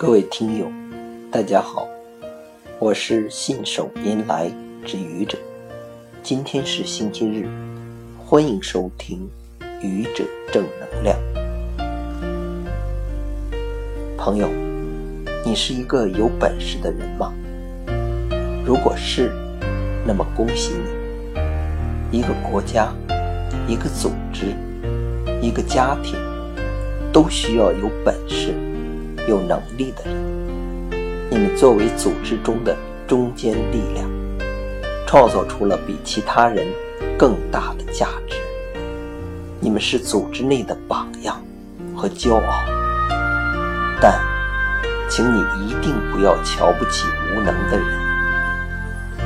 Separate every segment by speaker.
Speaker 1: 各位听友，大家好，我是信手拈来之愚者。今天是星期日，欢迎收听愚者正能量。朋友，你是一个有本事的人吗？如果是，那么恭喜你。一个国家、一个组织、一个家庭，都需要有本事。有能力的人，你们作为组织中的中坚力量，创造出了比其他人更大的价值。你们是组织内的榜样和骄傲。但，请你一定不要瞧不起无能的人，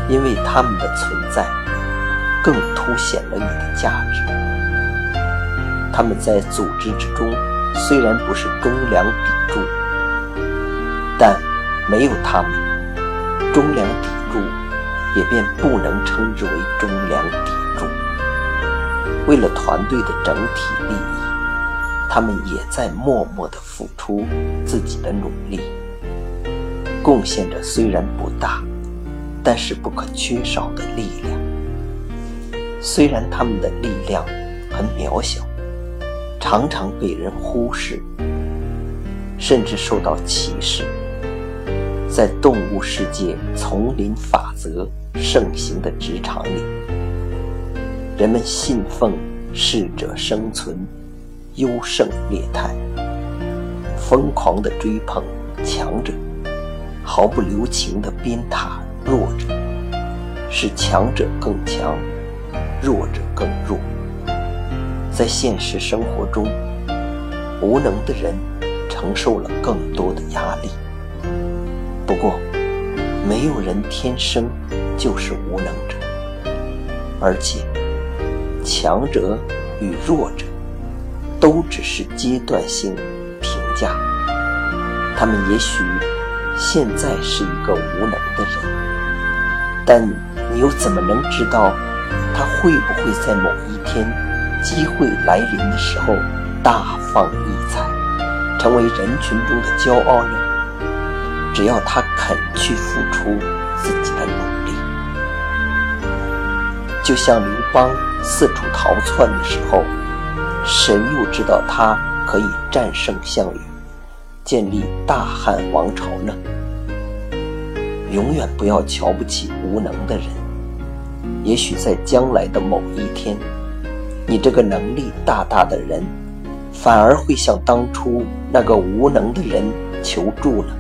Speaker 1: 因为他们的存在更凸显了你的价值。他们在组织之中虽然不是中梁砥柱。但没有他们，中梁砥柱也便不能称之为中梁砥柱。为了团队的整体利益，他们也在默默地付出自己的努力，贡献着虽然不大，但是不可缺少的力量。虽然他们的力量很渺小，常常被人忽视，甚至受到歧视。在动物世界丛林法则盛行的职场里，人们信奉适者生存、优胜劣汰，疯狂地追捧强者，毫不留情地鞭挞弱者，使强者更强，弱者更弱。在现实生活中，无能的人承受了更多的压力。不过，没有人天生就是无能者，而且强者与弱者都只是阶段性评价。他们也许现在是一个无能的人，但你又怎么能知道他会不会在某一天机会来临的时候大放异彩，成为人群中的骄傲呢？只要他肯去付出自己的努力，就像刘邦四处逃窜的时候，谁又知道他可以战胜项羽，建立大汉王朝呢？永远不要瞧不起无能的人，也许在将来的某一天，你这个能力大大的人，反而会向当初那个无能的人求助呢。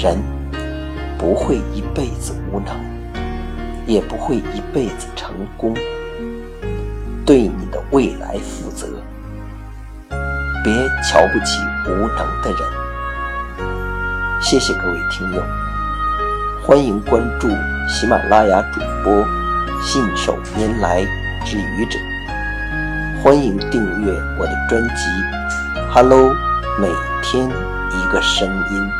Speaker 1: 人不会一辈子无能，也不会一辈子成功。对你的未来负责，别瞧不起无能的人。谢谢各位听友，欢迎关注喜马拉雅主播信手拈来之愚者，欢迎订阅我的专辑《Hello》，每天一个声音。